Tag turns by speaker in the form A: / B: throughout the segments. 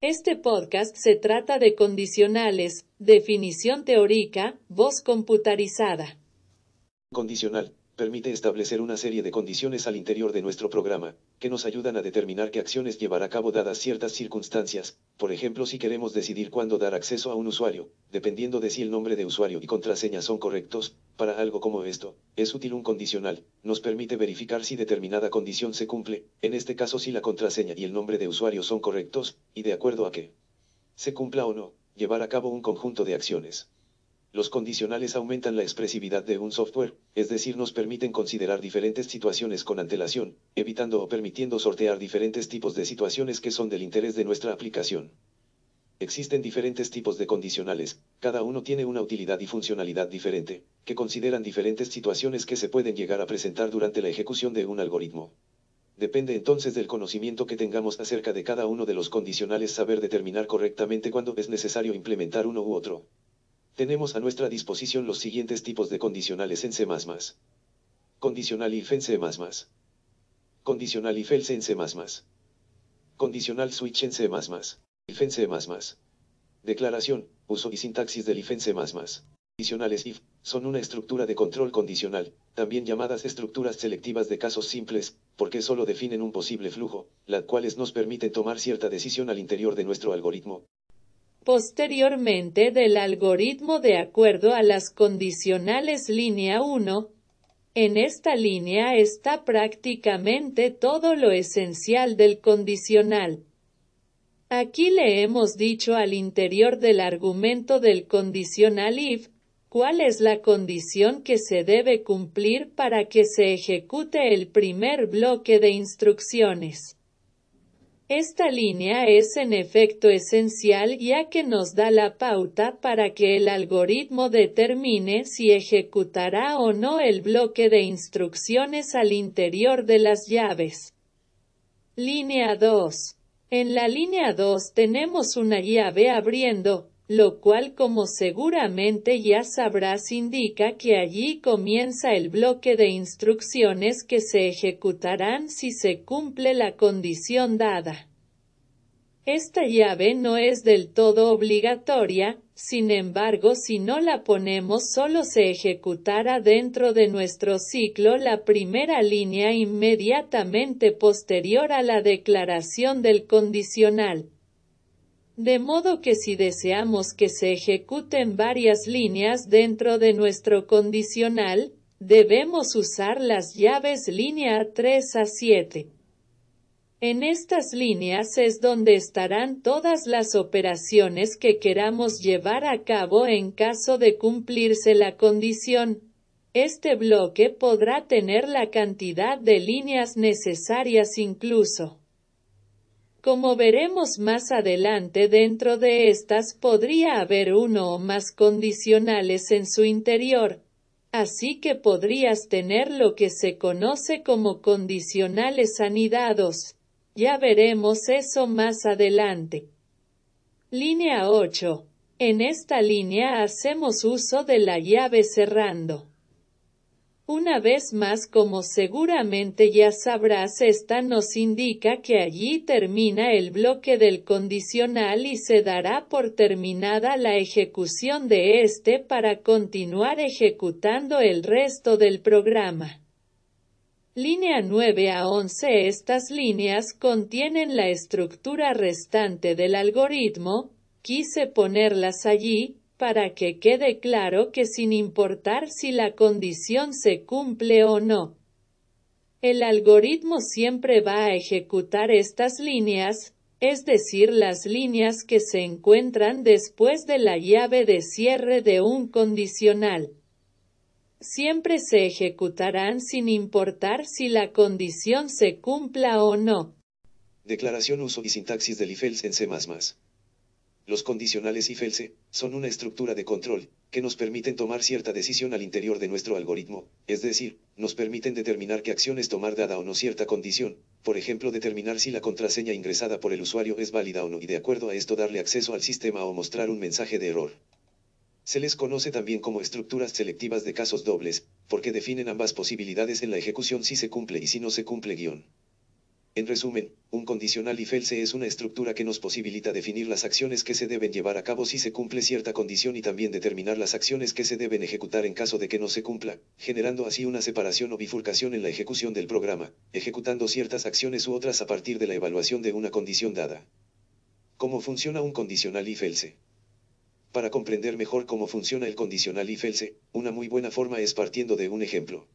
A: Este podcast se trata de condicionales, definición teórica, voz computarizada.
B: Condicional permite establecer una serie de condiciones al interior de nuestro programa, que nos ayudan a determinar qué acciones llevar a cabo dadas ciertas circunstancias, por ejemplo si queremos decidir cuándo dar acceso a un usuario, dependiendo de si el nombre de usuario y contraseña son correctos, para algo como esto, es útil un condicional, nos permite verificar si determinada condición se cumple, en este caso si la contraseña y el nombre de usuario son correctos, y de acuerdo a que se cumpla o no, llevar a cabo un conjunto de acciones. Los condicionales aumentan la expresividad de un software, es decir, nos permiten considerar diferentes situaciones con antelación, evitando o permitiendo sortear diferentes tipos de situaciones que son del interés de nuestra aplicación. Existen diferentes tipos de condicionales, cada uno tiene una utilidad y funcionalidad diferente, que consideran diferentes situaciones que se pueden llegar a presentar durante la ejecución de un algoritmo. Depende entonces del conocimiento que tengamos acerca de cada uno de los condicionales saber determinar correctamente cuándo es necesario implementar uno u otro. Tenemos a nuestra disposición los siguientes tipos de condicionales en C++. Condicional if en C++. Condicional if else en C++. Condicional switch en C++. If en C++. Declaración, uso y sintaxis del if en C++. Condicionales if, son una estructura de control condicional, también llamadas estructuras selectivas de casos simples, porque solo definen un posible flujo, las cuales nos permiten tomar cierta decisión al interior de nuestro algoritmo,
A: posteriormente del algoritmo de acuerdo a las condicionales línea 1. En esta línea está prácticamente todo lo esencial del condicional. Aquí le hemos dicho al interior del argumento del condicional if, cuál es la condición que se debe cumplir para que se ejecute el primer bloque de instrucciones. Esta línea es en efecto esencial ya que nos da la pauta para que el algoritmo determine si ejecutará o no el bloque de instrucciones al interior de las llaves. Línea 2. En la línea 2 tenemos una llave abriendo, lo cual como seguramente ya sabrás indica que allí comienza el bloque de instrucciones que se ejecutarán si se cumple la condición dada. Esta llave no es del todo obligatoria, sin embargo si no la ponemos solo se ejecutará dentro de nuestro ciclo la primera línea inmediatamente posterior a la declaración del condicional. De modo que si deseamos que se ejecuten varias líneas dentro de nuestro condicional, debemos usar las llaves línea 3 a 7. En estas líneas es donde estarán todas las operaciones que queramos llevar a cabo en caso de cumplirse la condición. Este bloque podrá tener la cantidad de líneas necesarias incluso. Como veremos más adelante dentro de estas podría haber uno o más condicionales en su interior, así que podrías tener lo que se conoce como condicionales anidados. Ya veremos eso más adelante. Línea 8. En esta línea hacemos uso de la llave cerrando. Una vez más como seguramente ya sabrás esta nos indica que allí termina el bloque del condicional y se dará por terminada la ejecución de este para continuar ejecutando el resto del programa. Línea 9 a 11 Estas líneas contienen la estructura restante del algoritmo, quise ponerlas allí, para que quede claro que sin importar si la condición se cumple o no, el algoritmo siempre va a ejecutar estas líneas, es decir, las líneas que se encuentran después de la llave de cierre de un condicional siempre se ejecutarán sin importar si la condición se cumpla o no.
B: Declaración uso y sintaxis del if-else en C++. Los condicionales if-else son una estructura de control que nos permiten tomar cierta decisión al interior de nuestro algoritmo, es decir, nos permiten determinar qué acciones tomar dada o no cierta condición, por ejemplo determinar si la contraseña ingresada por el usuario es válida o no y de acuerdo a esto darle acceso al sistema o mostrar un mensaje de error. Se les conoce también como estructuras selectivas de casos dobles, porque definen ambas posibilidades en la ejecución si se cumple y si no se cumple guion. En resumen, un condicional if else es una estructura que nos posibilita definir las acciones que se deben llevar a cabo si se cumple cierta condición y también determinar las acciones que se deben ejecutar en caso de que no se cumpla, generando así una separación o bifurcación en la ejecución del programa, ejecutando ciertas acciones u otras a partir de la evaluación de una condición dada. ¿Cómo funciona un condicional if else? Para comprender mejor cómo funciona el condicional if else, una muy buena forma es partiendo de un ejemplo.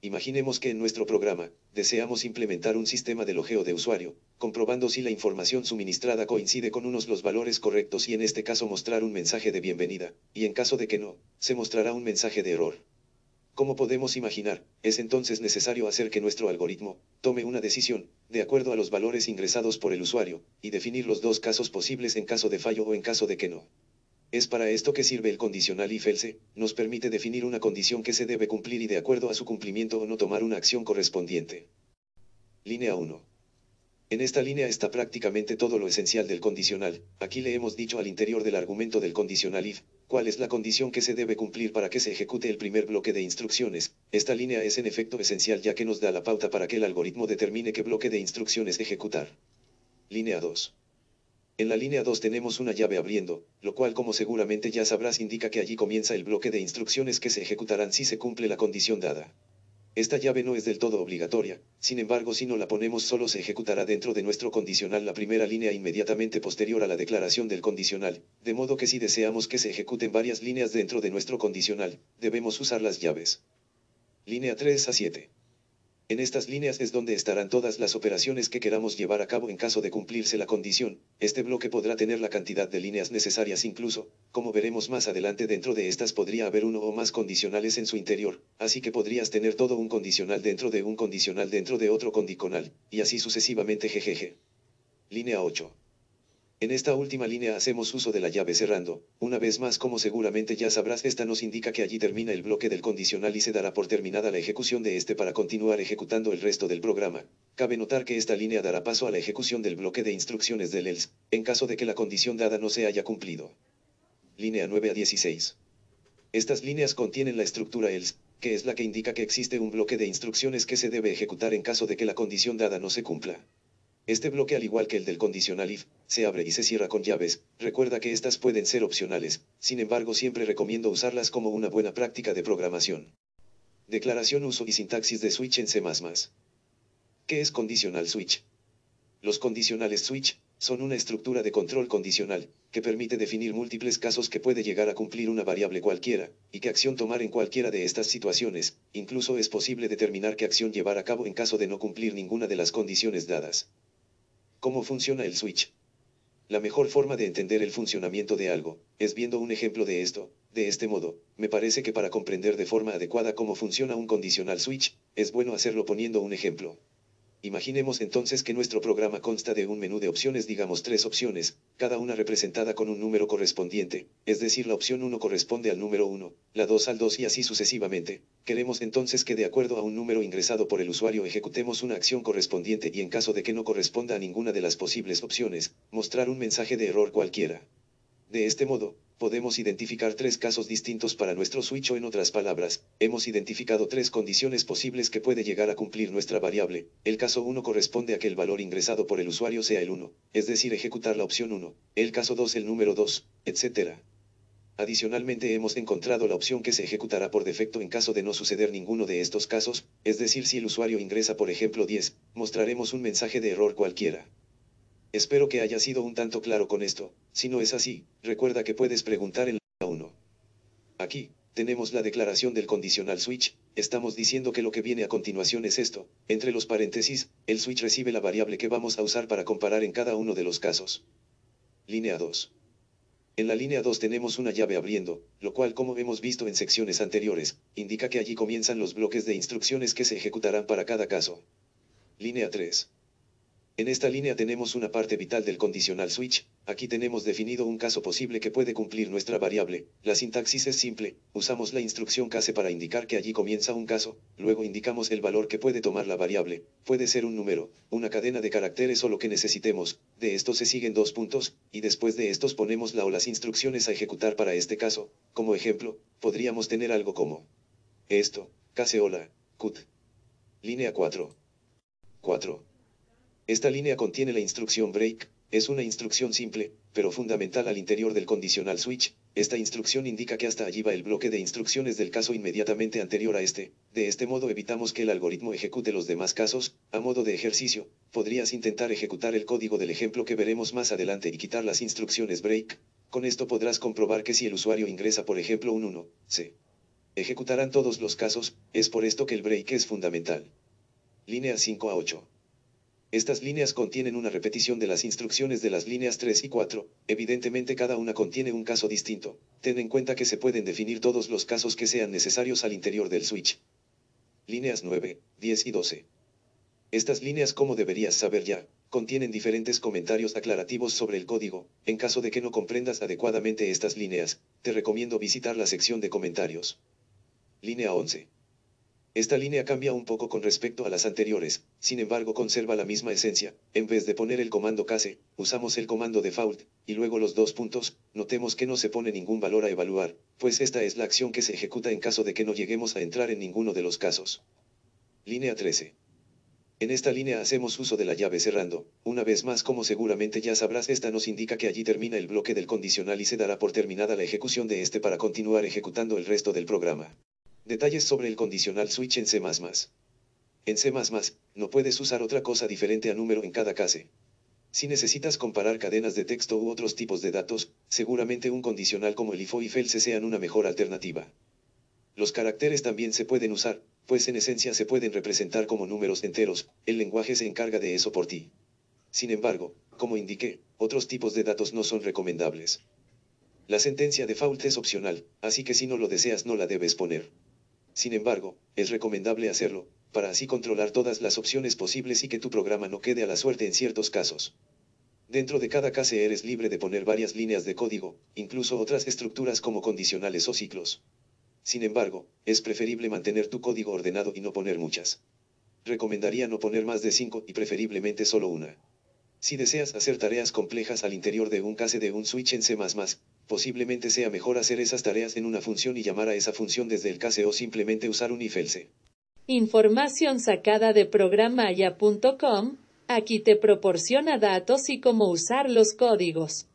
B: Imaginemos que en nuestro programa, deseamos implementar un sistema de logeo de usuario, comprobando si la información suministrada coincide con unos los valores correctos y en este caso mostrar un mensaje de bienvenida, y en caso de que no, se mostrará un mensaje de error. Como podemos imaginar, es entonces necesario hacer que nuestro algoritmo tome una decisión, de acuerdo a los valores ingresados por el usuario, y definir los dos casos posibles en caso de fallo o en caso de que no. Es para esto que sirve el condicional if else, nos permite definir una condición que se debe cumplir y de acuerdo a su cumplimiento o no tomar una acción correspondiente. Línea 1. En esta línea está prácticamente todo lo esencial del condicional, aquí le hemos dicho al interior del argumento del condicional if, cuál es la condición que se debe cumplir para que se ejecute el primer bloque de instrucciones, esta línea es en efecto esencial ya que nos da la pauta para que el algoritmo determine qué bloque de instrucciones ejecutar. Línea 2. En la línea 2 tenemos una llave abriendo, lo cual como seguramente ya sabrás indica que allí comienza el bloque de instrucciones que se ejecutarán si se cumple la condición dada. Esta llave no es del todo obligatoria, sin embargo si no la ponemos solo se ejecutará dentro de nuestro condicional la primera línea inmediatamente posterior a la declaración del condicional, de modo que si deseamos que se ejecuten varias líneas dentro de nuestro condicional, debemos usar las llaves. Línea 3 a 7. En estas líneas es donde estarán todas las operaciones que queramos llevar a cabo en caso de cumplirse la condición. Este bloque podrá tener la cantidad de líneas necesarias incluso, como veremos más adelante dentro de estas podría haber uno o más condicionales en su interior, así que podrías tener todo un condicional dentro de un condicional dentro de otro condicional, y así sucesivamente jejeje. Línea 8. En esta última línea hacemos uso de la llave cerrando, una vez más como seguramente ya sabrás esta nos indica que allí termina el bloque del condicional y se dará por terminada la ejecución de este para continuar ejecutando el resto del programa. Cabe notar que esta línea dará paso a la ejecución del bloque de instrucciones del else, en caso de que la condición dada no se haya cumplido. Línea 9 a 16. Estas líneas contienen la estructura else, que es la que indica que existe un bloque de instrucciones que se debe ejecutar en caso de que la condición dada no se cumpla. Este bloque al igual que el del condicional if, se abre y se cierra con llaves, recuerda que estas pueden ser opcionales, sin embargo siempre recomiendo usarlas como una buena práctica de programación. Declaración uso y sintaxis de switch en C++. ¿Qué es condicional switch? Los condicionales switch, son una estructura de control condicional, que permite definir múltiples casos que puede llegar a cumplir una variable cualquiera, y qué acción tomar en cualquiera de estas situaciones, incluso es posible determinar qué acción llevar a cabo en caso de no cumplir ninguna de las condiciones dadas. ¿Cómo funciona el switch? La mejor forma de entender el funcionamiento de algo, es viendo un ejemplo de esto, de este modo, me parece que para comprender de forma adecuada cómo funciona un condicional switch, es bueno hacerlo poniendo un ejemplo. Imaginemos entonces que nuestro programa consta de un menú de opciones, digamos tres opciones, cada una representada con un número correspondiente, es decir, la opción 1 corresponde al número 1, la 2 al 2 y así sucesivamente. Queremos entonces que de acuerdo a un número ingresado por el usuario ejecutemos una acción correspondiente y en caso de que no corresponda a ninguna de las posibles opciones, mostrar un mensaje de error cualquiera. De este modo, podemos identificar tres casos distintos para nuestro switch o en otras palabras, hemos identificado tres condiciones posibles que puede llegar a cumplir nuestra variable. El caso 1 corresponde a que el valor ingresado por el usuario sea el 1, es decir, ejecutar la opción 1, el caso 2 el número 2, etc. Adicionalmente hemos encontrado la opción que se ejecutará por defecto en caso de no suceder ninguno de estos casos, es decir, si el usuario ingresa por ejemplo 10, mostraremos un mensaje de error cualquiera. Espero que haya sido un tanto claro con esto, si no es así, recuerda que puedes preguntar en la 1. Aquí, tenemos la declaración del condicional switch, estamos diciendo que lo que viene a continuación es esto, entre los paréntesis, el switch recibe la variable que vamos a usar para comparar en cada uno de los casos. Línea 2. En la línea 2 tenemos una llave abriendo, lo cual como hemos visto en secciones anteriores, indica que allí comienzan los bloques de instrucciones que se ejecutarán para cada caso. Línea 3. En esta línea tenemos una parte vital del condicional switch, aquí tenemos definido un caso posible que puede cumplir nuestra variable, la sintaxis es simple, usamos la instrucción case para indicar que allí comienza un caso, luego indicamos el valor que puede tomar la variable, puede ser un número, una cadena de caracteres o lo que necesitemos, de esto se siguen dos puntos, y después de estos ponemos la o las instrucciones a ejecutar para este caso, como ejemplo, podríamos tener algo como esto, case hola, cut. Línea 4. 4. Esta línea contiene la instrucción break, es una instrucción simple, pero fundamental al interior del condicional switch. Esta instrucción indica que hasta allí va el bloque de instrucciones del caso inmediatamente anterior a este. De este modo evitamos que el algoritmo ejecute los demás casos. A modo de ejercicio, podrías intentar ejecutar el código del ejemplo que veremos más adelante y quitar las instrucciones break. Con esto podrás comprobar que si el usuario ingresa por ejemplo un 1, se ejecutarán todos los casos, es por esto que el break es fundamental. Línea 5 a 8. Estas líneas contienen una repetición de las instrucciones de las líneas 3 y 4, evidentemente cada una contiene un caso distinto, ten en cuenta que se pueden definir todos los casos que sean necesarios al interior del switch. Líneas 9, 10 y 12. Estas líneas como deberías saber ya, contienen diferentes comentarios aclarativos sobre el código, en caso de que no comprendas adecuadamente estas líneas, te recomiendo visitar la sección de comentarios. Línea 11. Esta línea cambia un poco con respecto a las anteriores, sin embargo conserva la misma esencia, en vez de poner el comando case, usamos el comando default, y luego los dos puntos, notemos que no se pone ningún valor a evaluar, pues esta es la acción que se ejecuta en caso de que no lleguemos a entrar en ninguno de los casos. Línea 13. En esta línea hacemos uso de la llave cerrando, una vez más como seguramente ya sabrás esta nos indica que allí termina el bloque del condicional y se dará por terminada la ejecución de este para continuar ejecutando el resto del programa. Detalles sobre el condicional switch en C++. En C++, no puedes usar otra cosa diferente a número en cada case. Si necesitas comparar cadenas de texto u otros tipos de datos, seguramente un condicional como el if o if else sean una mejor alternativa. Los caracteres también se pueden usar, pues en esencia se pueden representar como números enteros, el lenguaje se encarga de eso por ti. Sin embargo, como indiqué, otros tipos de datos no son recomendables. La sentencia default es opcional, así que si no lo deseas no la debes poner. Sin embargo, es recomendable hacerlo, para así controlar todas las opciones posibles y que tu programa no quede a la suerte en ciertos casos. Dentro de cada case eres libre de poner varias líneas de código, incluso otras estructuras como condicionales o ciclos. Sin embargo, es preferible mantener tu código ordenado y no poner muchas. Recomendaría no poner más de 5 y preferiblemente solo una. Si deseas hacer tareas complejas al interior de un case de un switch en C++, posiblemente sea mejor hacer esas tareas en una función y llamar a esa función desde el case o simplemente usar un if else.
A: Información sacada de programaya.com, aquí te proporciona datos y cómo usar los códigos.